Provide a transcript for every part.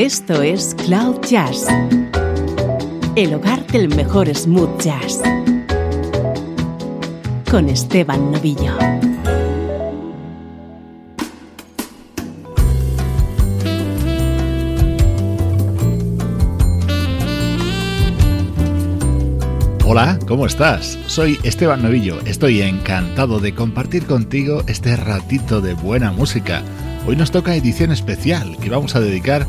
Esto es Cloud Jazz, el hogar del mejor smooth jazz, con Esteban Novillo. Hola, ¿cómo estás? Soy Esteban Novillo. Estoy encantado de compartir contigo este ratito de buena música. Hoy nos toca edición especial que vamos a dedicar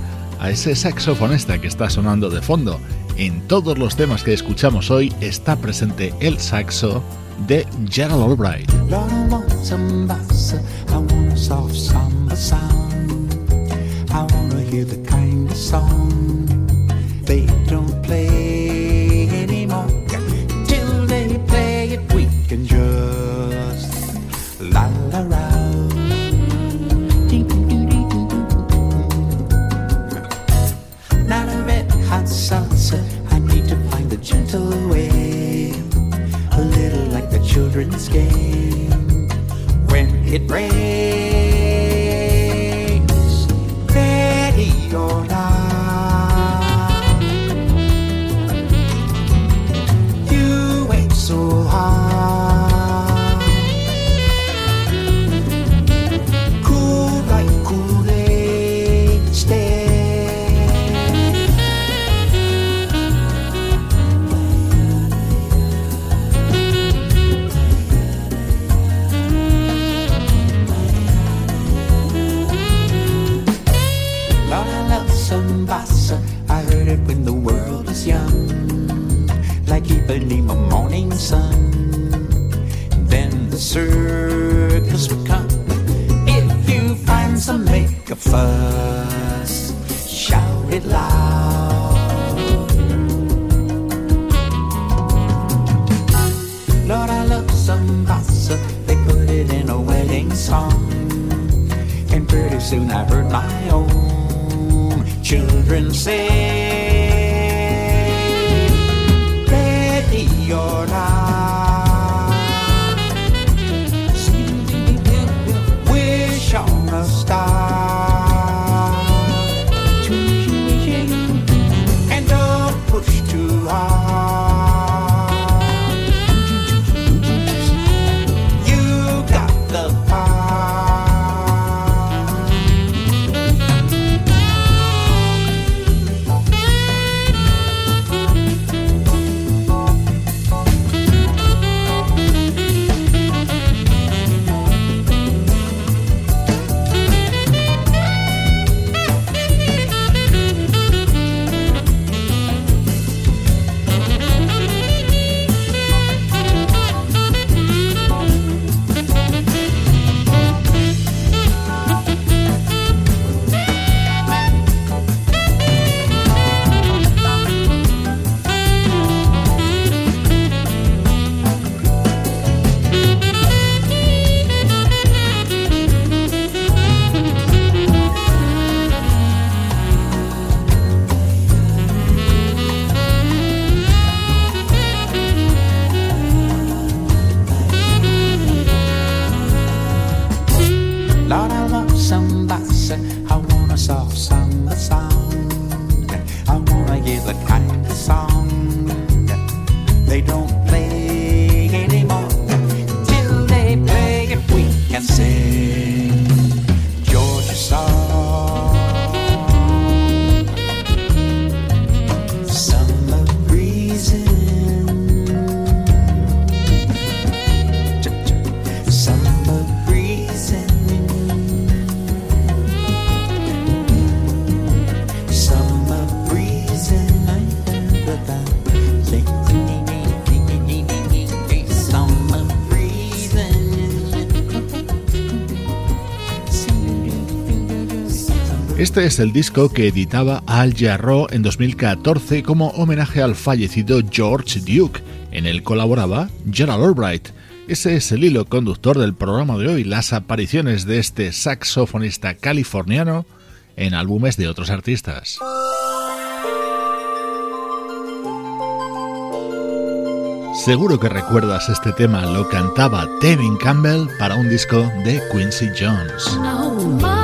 ese saxofonista que está sonando de fondo. En todos los temas que escuchamos hoy está presente el saxo de Gerald Albright. I heard it when the world was young, like Ipanema morning sun. Then the circus would come. If you find some, make a fuss. Shout it loud. Lord, I love some bossa. They put it in a wedding song. And pretty soon I heard my own children sing. Este es el disco que editaba Al Jarreau en 2014 como homenaje al fallecido George Duke. En él colaboraba Gerald Albright. Ese es el hilo conductor del programa de hoy, las apariciones de este saxofonista californiano en álbumes de otros artistas. Seguro que recuerdas este tema, lo cantaba Tevin Campbell para un disco de Quincy Jones.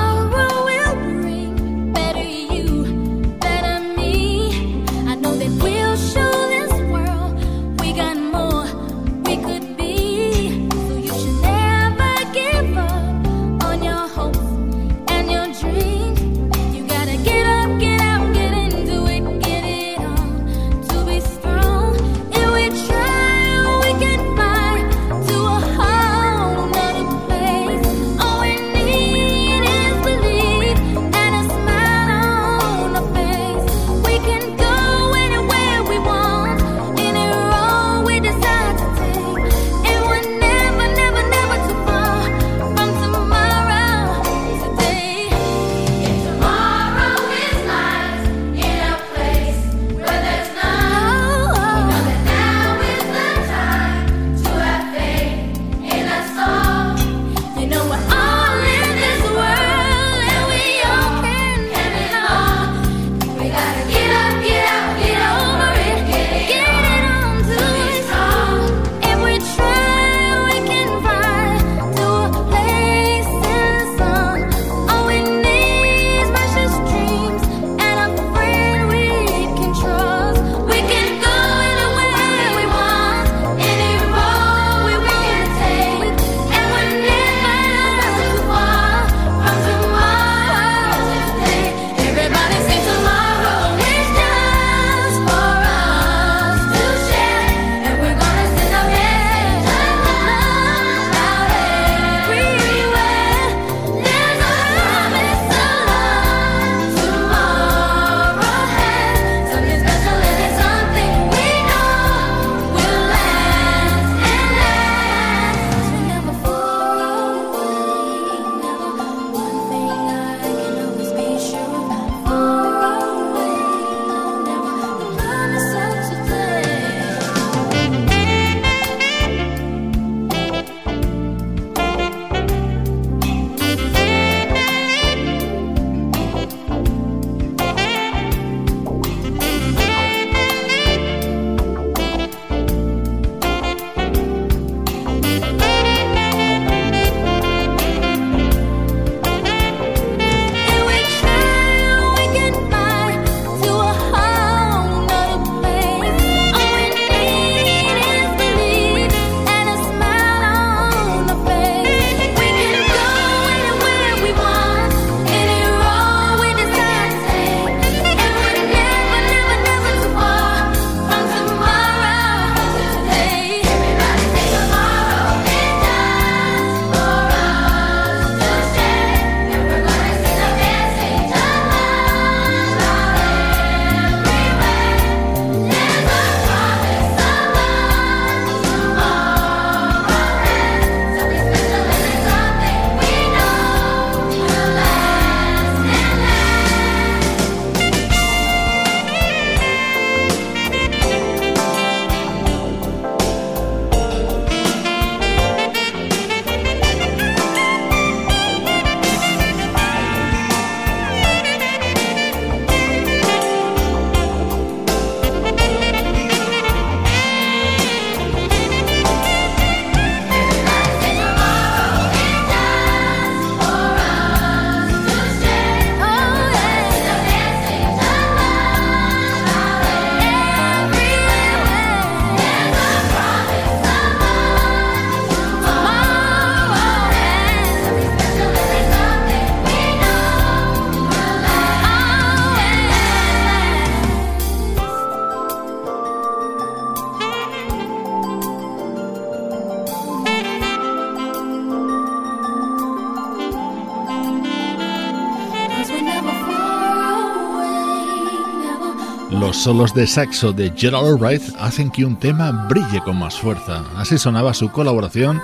Los solos de saxo de Gerald Albright hacen que un tema brille con más fuerza. Así sonaba su colaboración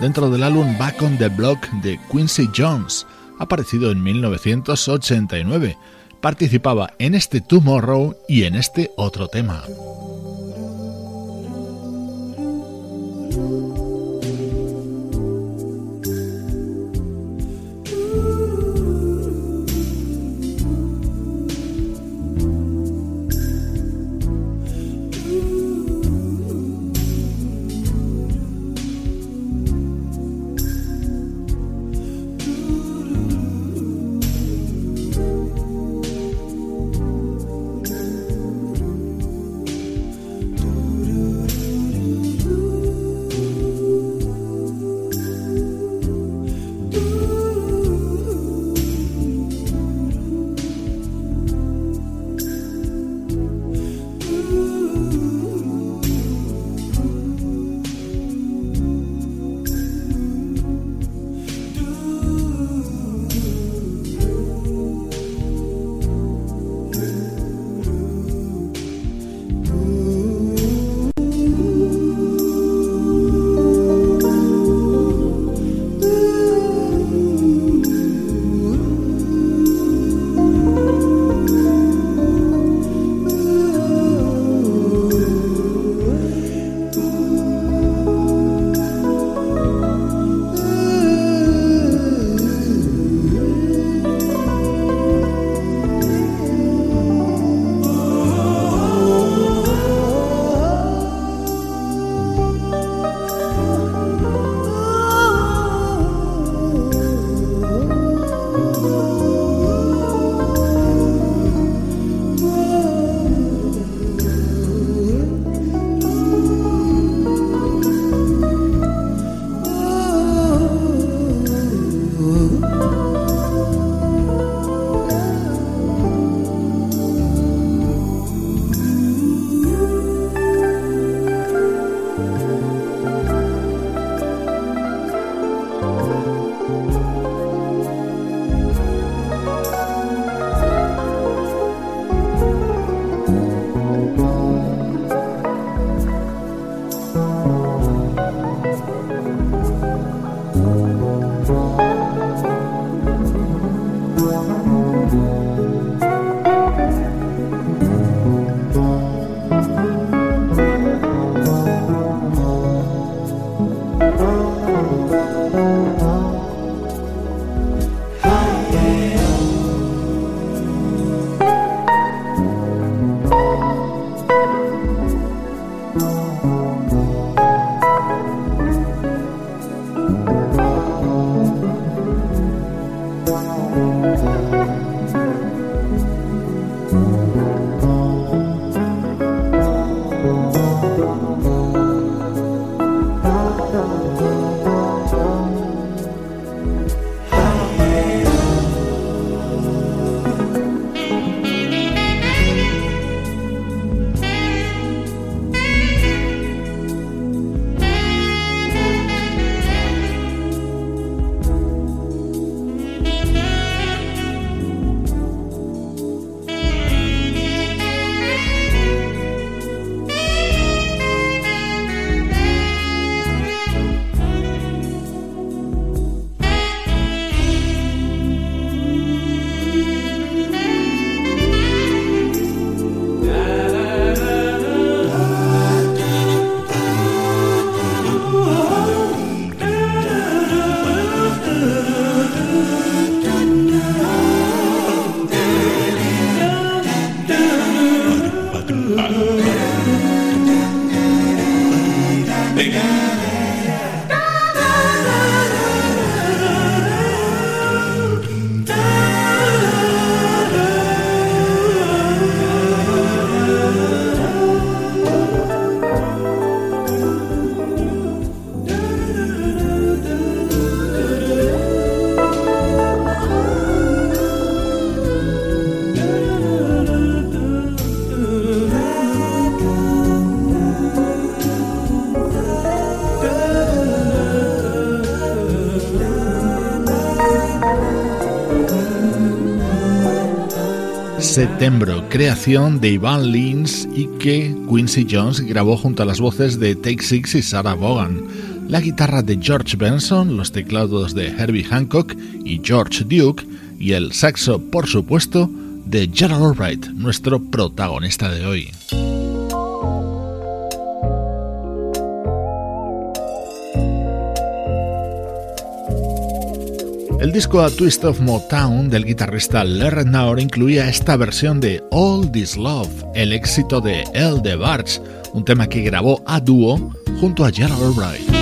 dentro del álbum Back on the Block de Quincy Jones, aparecido en 1989. Participaba en este Tomorrow y en este otro tema. September, creación de Ivan Lins y que Quincy Jones grabó junto a las voces de Take Six y Sarah Vaughan, la guitarra de George Benson, los teclados de Herbie Hancock y George Duke y el saxo, por supuesto, de Gerald Wright, nuestro protagonista de hoy. El disco A Twist of Motown del guitarrista Larry Naur incluía esta versión de All This Love, el éxito de El de un tema que grabó a dúo junto a Gerald Wright.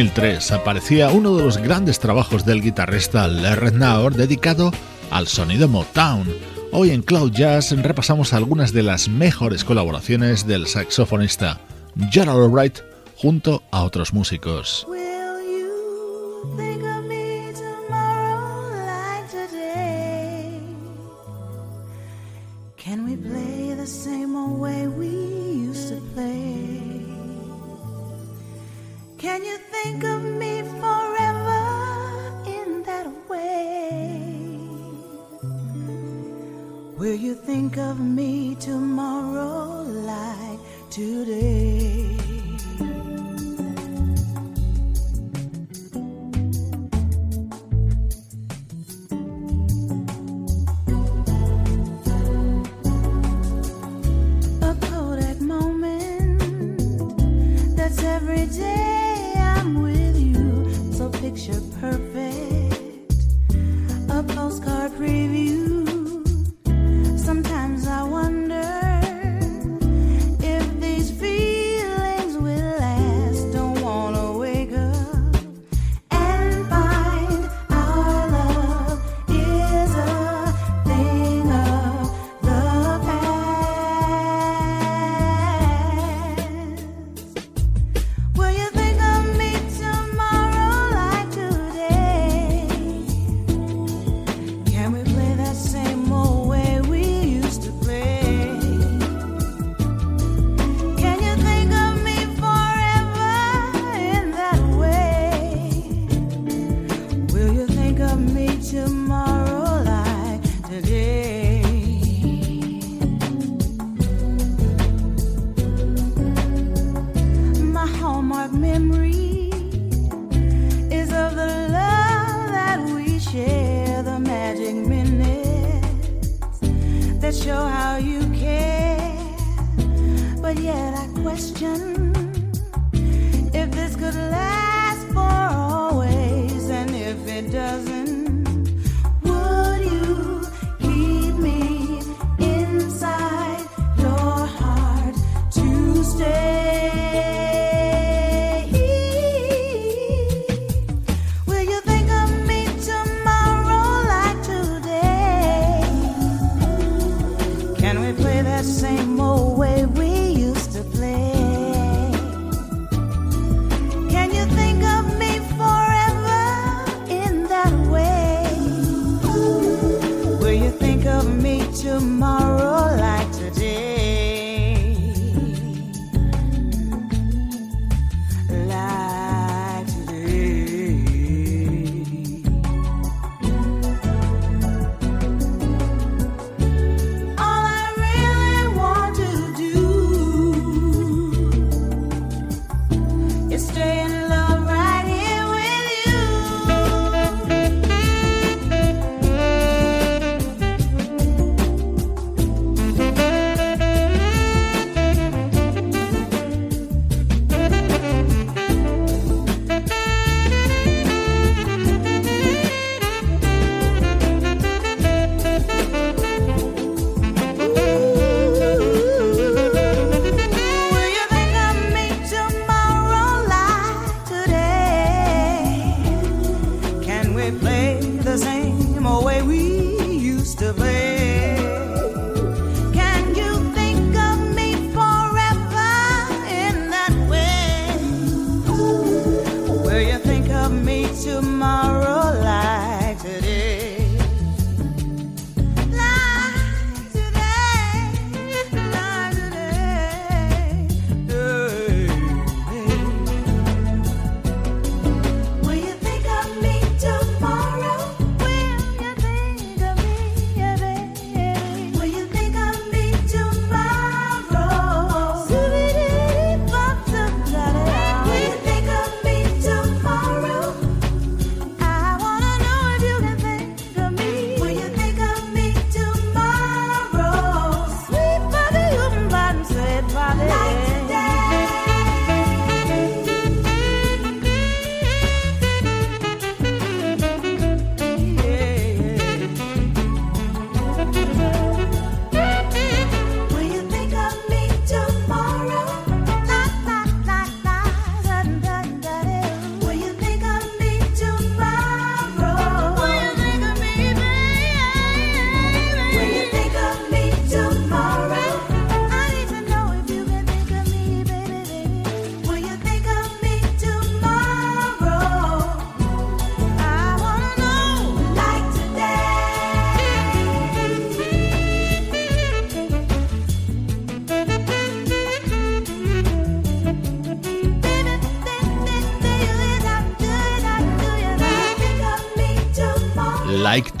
2003 aparecía uno de los grandes trabajos del guitarrista Larry Naur dedicado al sonido Motown. Hoy en Cloud Jazz repasamos algunas de las mejores colaboraciones del saxofonista Gerald Wright junto a otros músicos.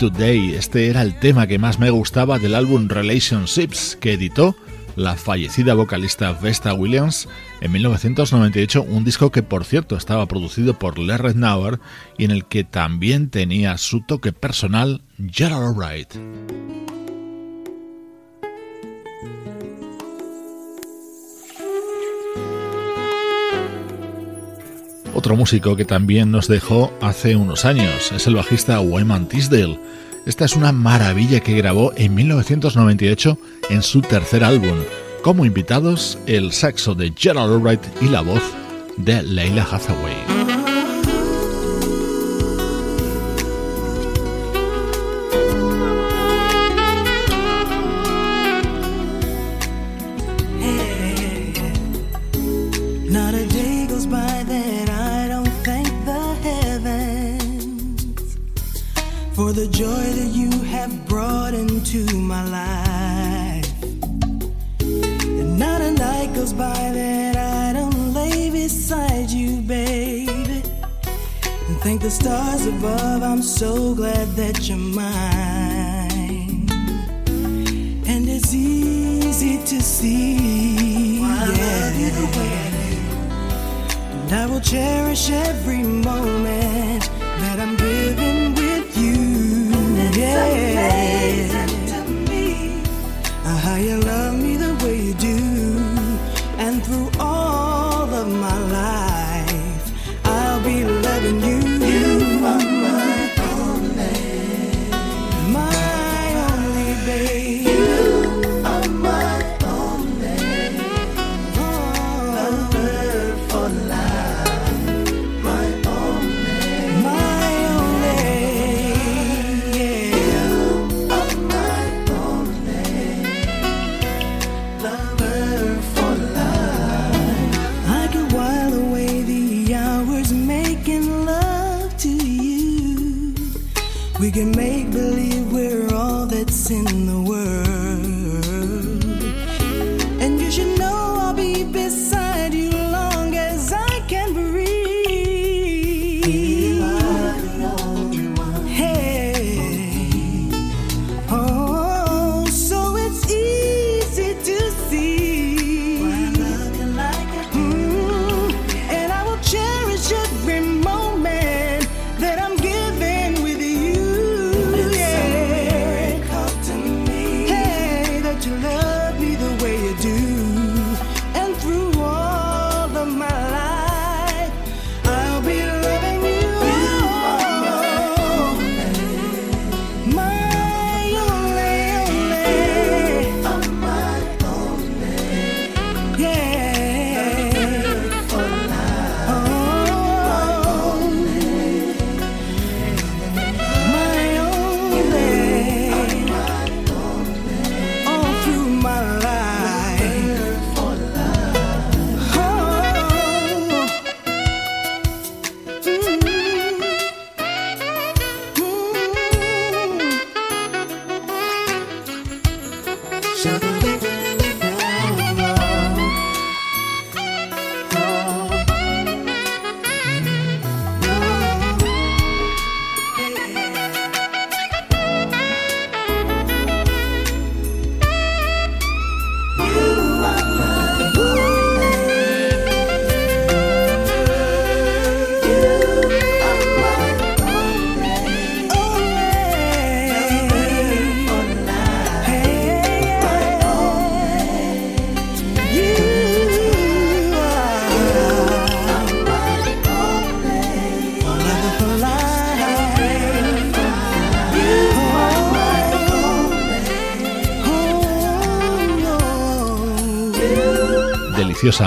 Today. Este era el tema que más me gustaba del álbum Relationships que editó la fallecida vocalista Vesta Williams en 1998, un disco que por cierto estaba producido por Larry Nauer y en el que también tenía su toque personal Gerald Wright. Otro músico que también nos dejó hace unos años es el bajista Wyman Tisdale. Esta es una maravilla que grabó en 1998 en su tercer álbum. Como invitados, el saxo de Gerald Albright y la voz de Leila Hathaway. The stars above, I'm so glad that you're mine. And it's easy to see. Yeah. And I will cherish every moment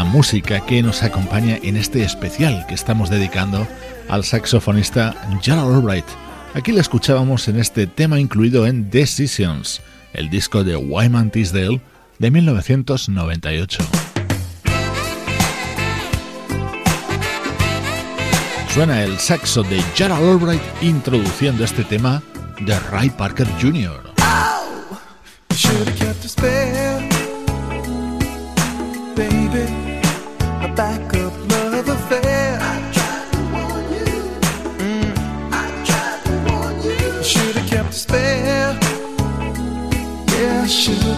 música que nos acompaña en este especial que estamos dedicando al saxofonista Gerald Albright. Aquí le escuchábamos en este tema incluido en Decisions, el disco de Wyman Tisdale de 1998. Suena el saxo de Gerald Albright introduciendo este tema de Ray Parker Jr. backup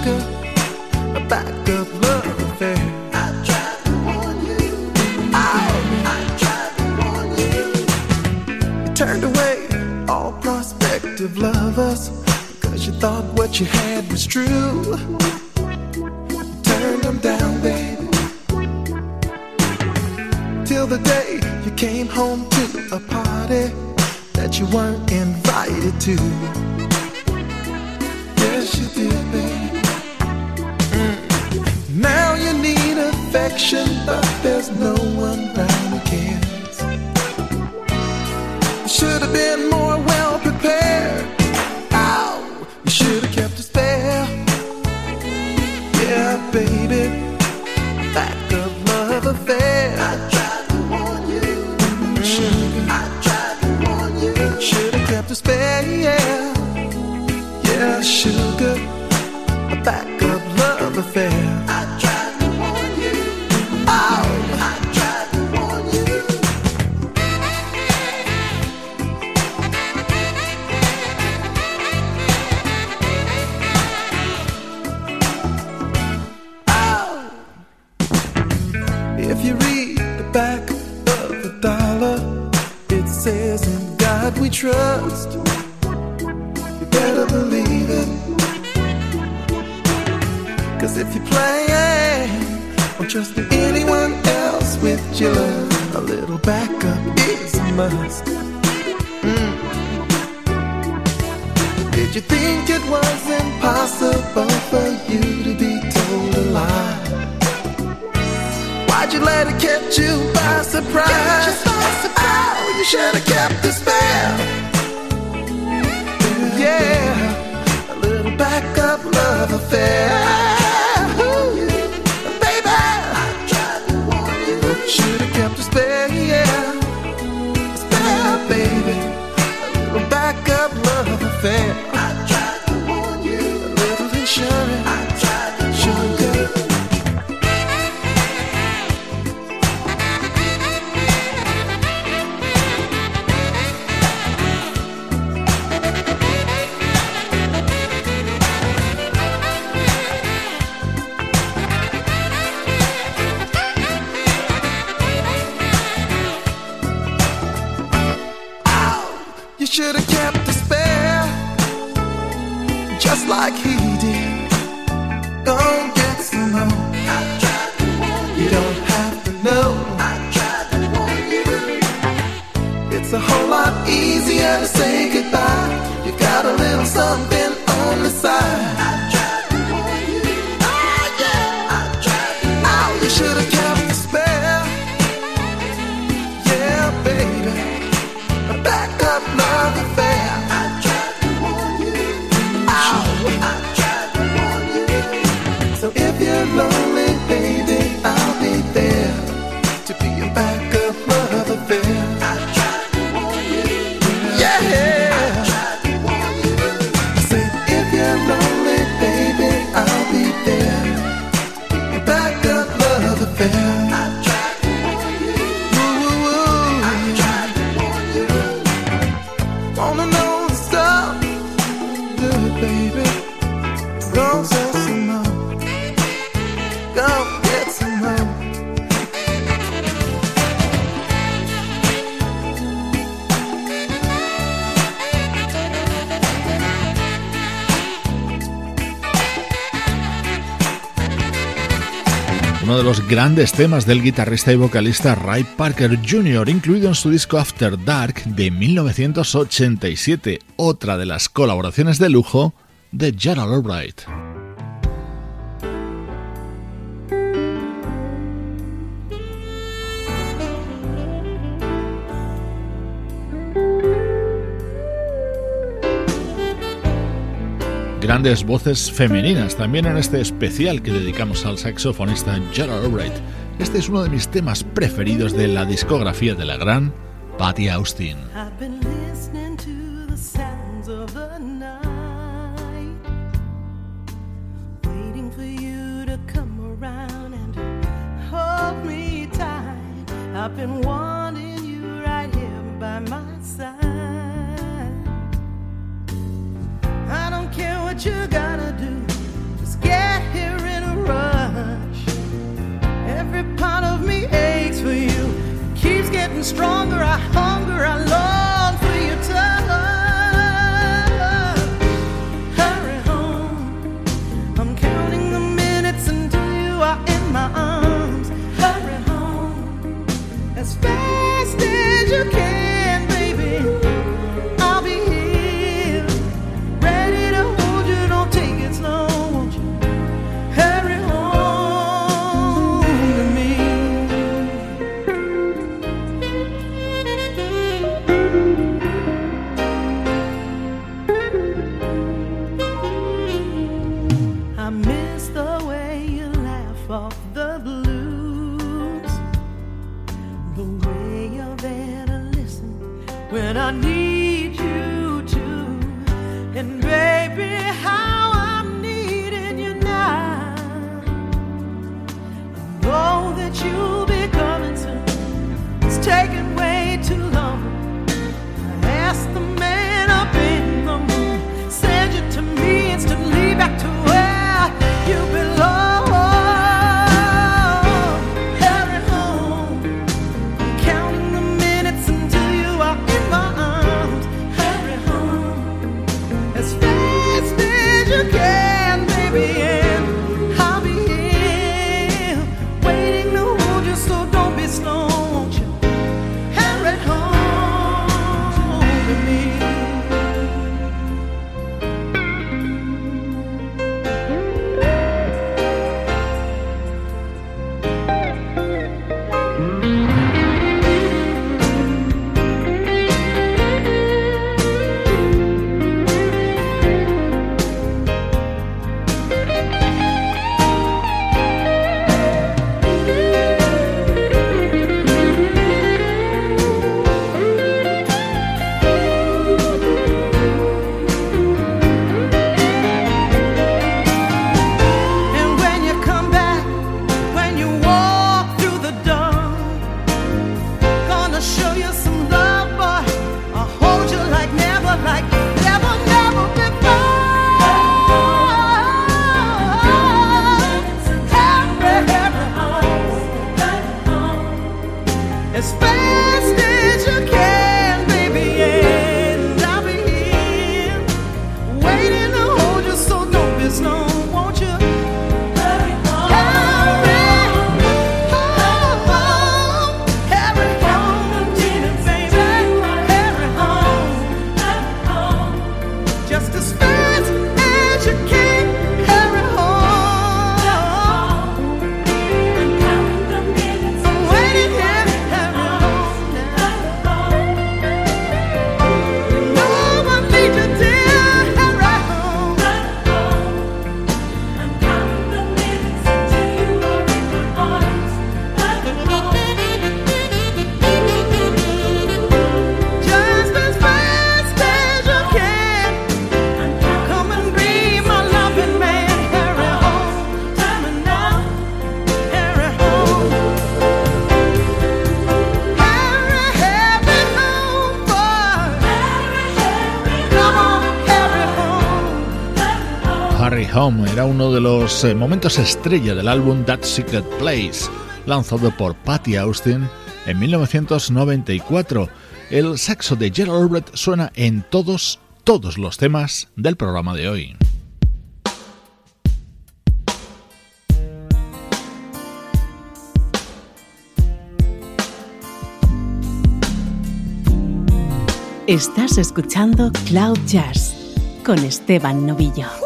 up, a back up love affair. I tried to warn you. I tried to warn you. You turned away all prospective lovers because you thought what you had was true. You turned them down, baby. Till the day you came home to a party that you weren't invited to. Anyone else with your love, a little backup is a must. Mm. Did you think it was impossible for you to be told a lie? Why'd you let it catch you by surprise? Oh, you should have kept the spare. Yeah, a little backup love affair. kept us there. Grandes temas del guitarrista y vocalista Ray Parker Jr., incluido en su disco After Dark de 1987, otra de las colaboraciones de lujo de Gerald Albright. Grandes voces femeninas también en este especial que dedicamos al saxofonista Gerald Albright. Este es uno de mis temas preferidos de la discografía de la gran Patty Austin. I've been what you gotta do, just get here in a rush. Every part of me aches for you, keeps getting stronger. I hunger, I long era uno de los eh, momentos estrella del álbum That Secret Place, lanzado por Patty Austin en 1994. El saxo de Gerald Albright suena en todos, todos los temas del programa de hoy. Estás escuchando Cloud Jazz con Esteban Novillo.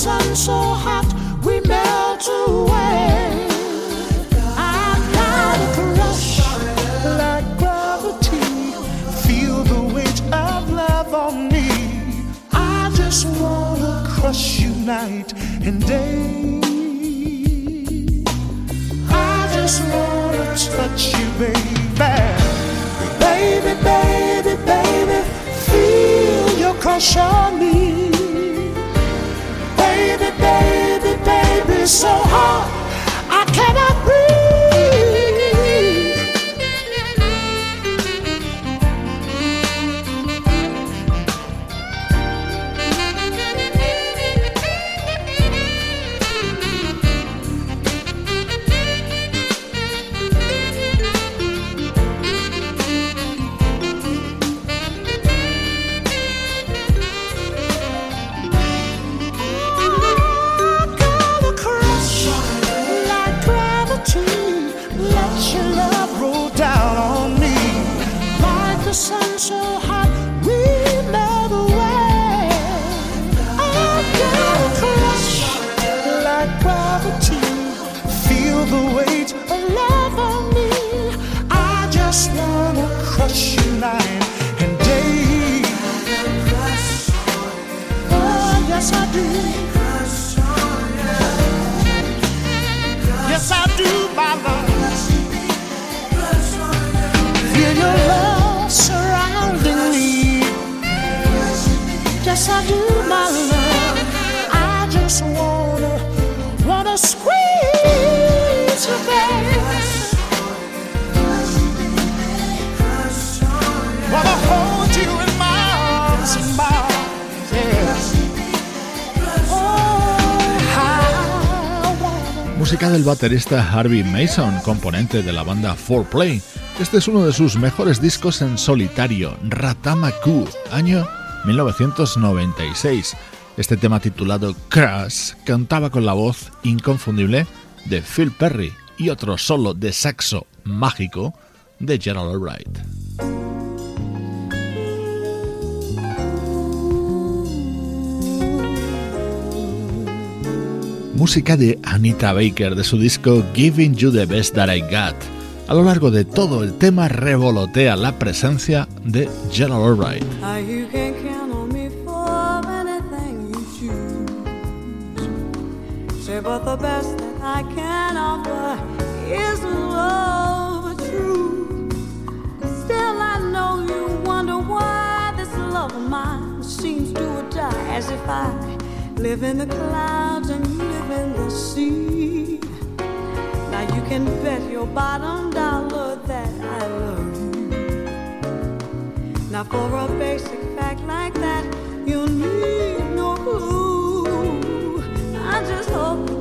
Sun so hot, we melt away. I got a crush like gravity. Feel the weight of love on me. I just wanna crush you night and day. I just wanna touch you, baby. Baby, baby, baby, feel your crush on me. Baby, baby, so hot, Música del baterista Harvey Mason, componente de la banda 4Play. Este es uno de sus mejores discos en solitario, Ratamaku, año 1996. Este tema titulado Crash cantaba con la voz inconfundible de Phil Perry y otro solo de saxo mágico de Gerald Albright. música de Anita Baker de su disco Giving You the Best That I Got. A lo largo de todo el tema revolotea la presencia de to die as if I live in the clouds and live in the sea. Now you can bet your bottom dollar that I love you. Now for a basic fact like that, you need no clue. I just hope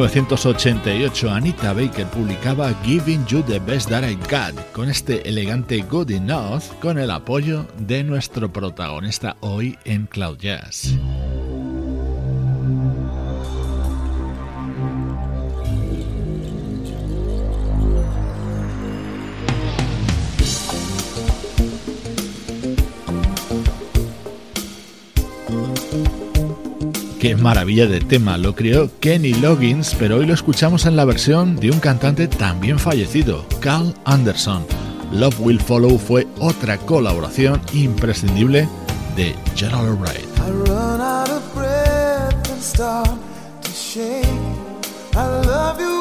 1988 Anita Baker publicaba Giving You the Best That I Got con este elegante Good Enough con el apoyo de nuestro protagonista hoy en Cloud Jazz. Qué maravilla de tema, lo creó Kenny Loggins, pero hoy lo escuchamos en la versión de un cantante también fallecido, Carl Anderson. Love Will Follow fue otra colaboración imprescindible de Gerald Wright. to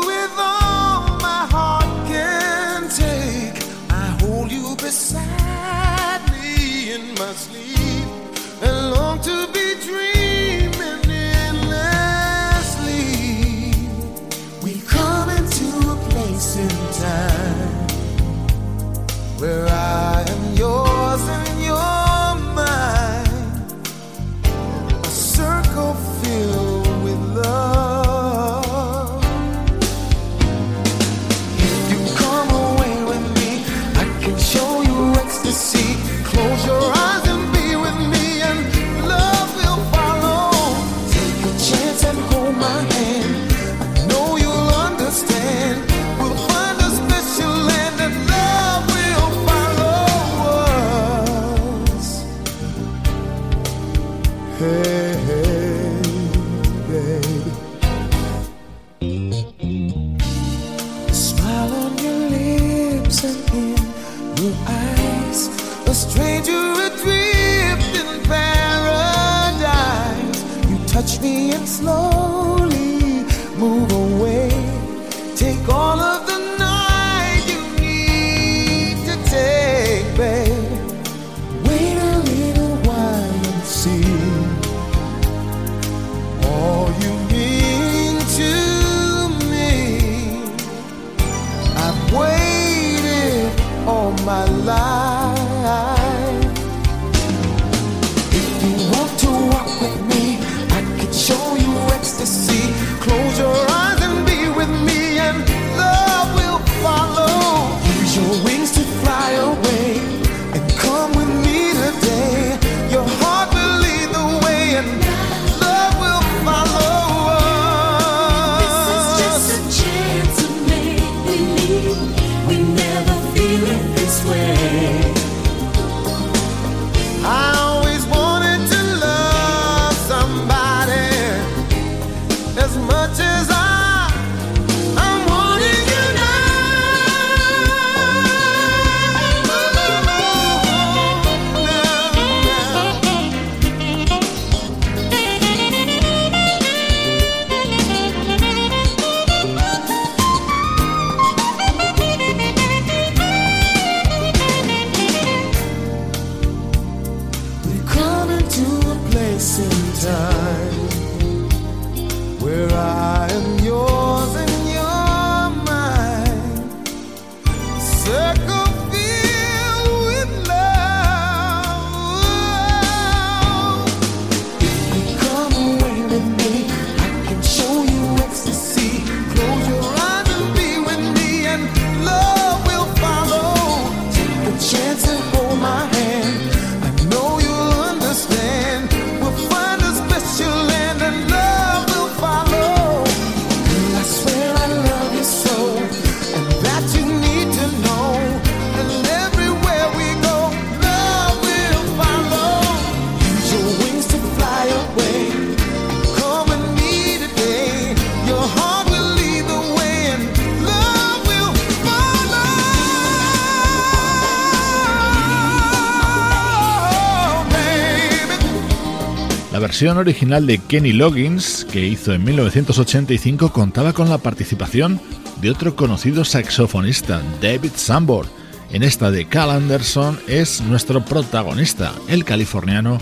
versión original de Kenny Loggins, que hizo en 1985, contaba con la participación de otro conocido saxofonista, David Sanborn. En esta de Cal Anderson es nuestro protagonista, el californiano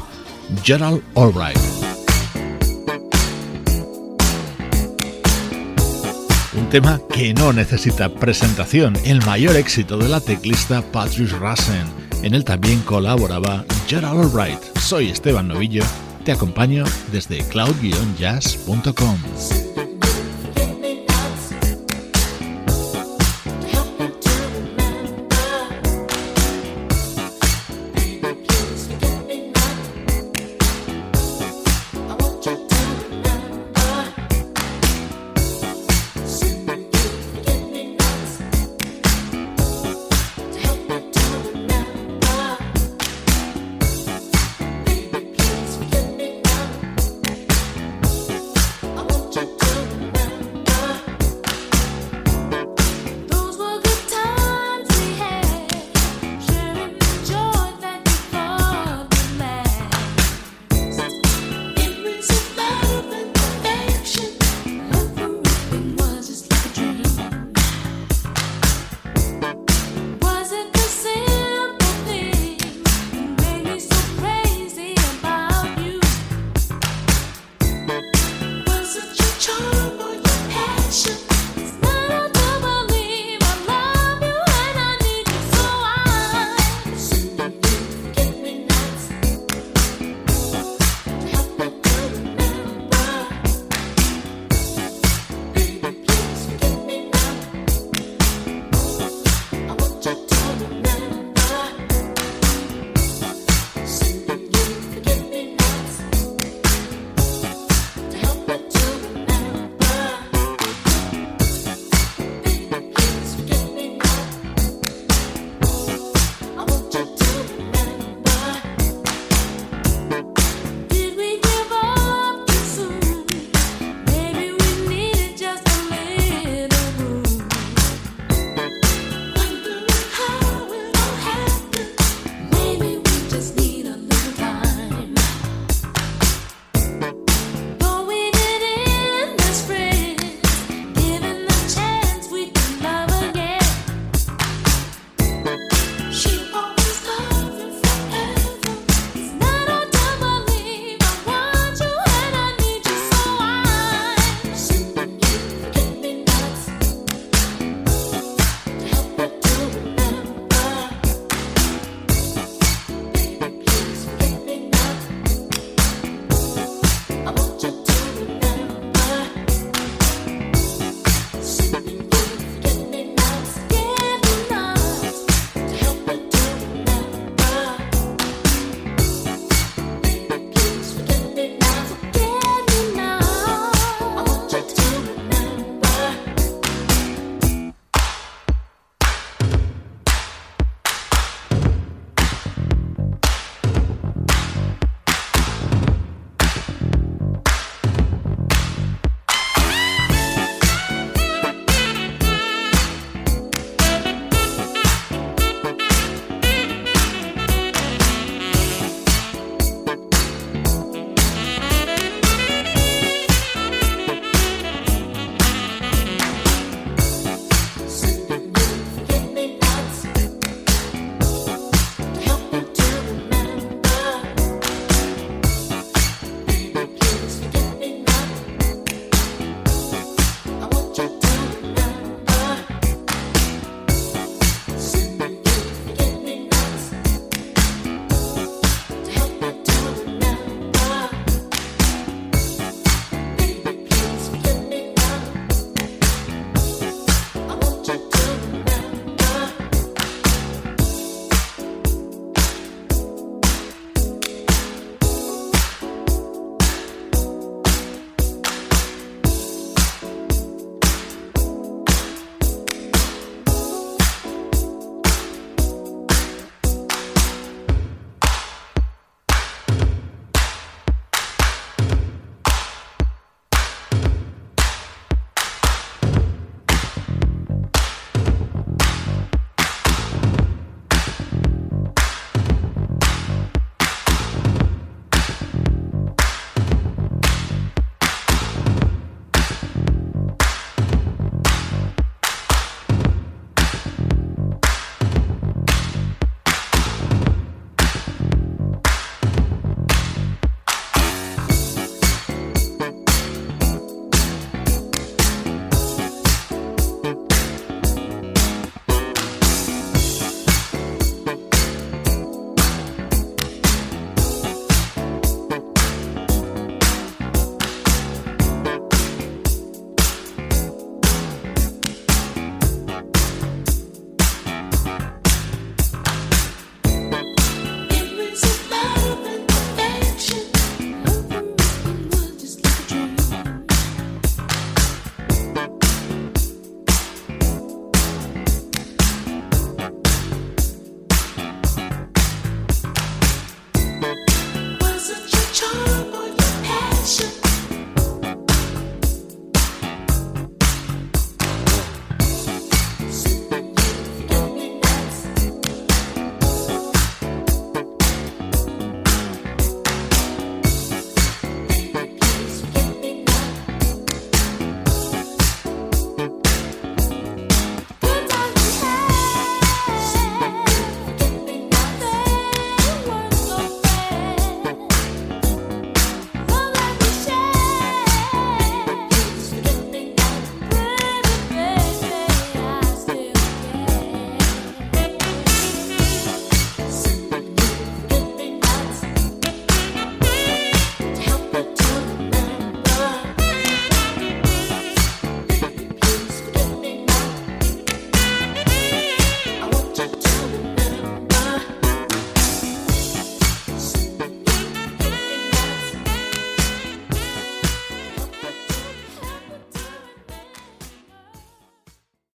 Gerald Albright. Un tema que no necesita presentación, el mayor éxito de la teclista Patrice Rassen. En él también colaboraba Gerald Albright. Soy Esteban Novillo te acompaño desde cloud-jazz.com.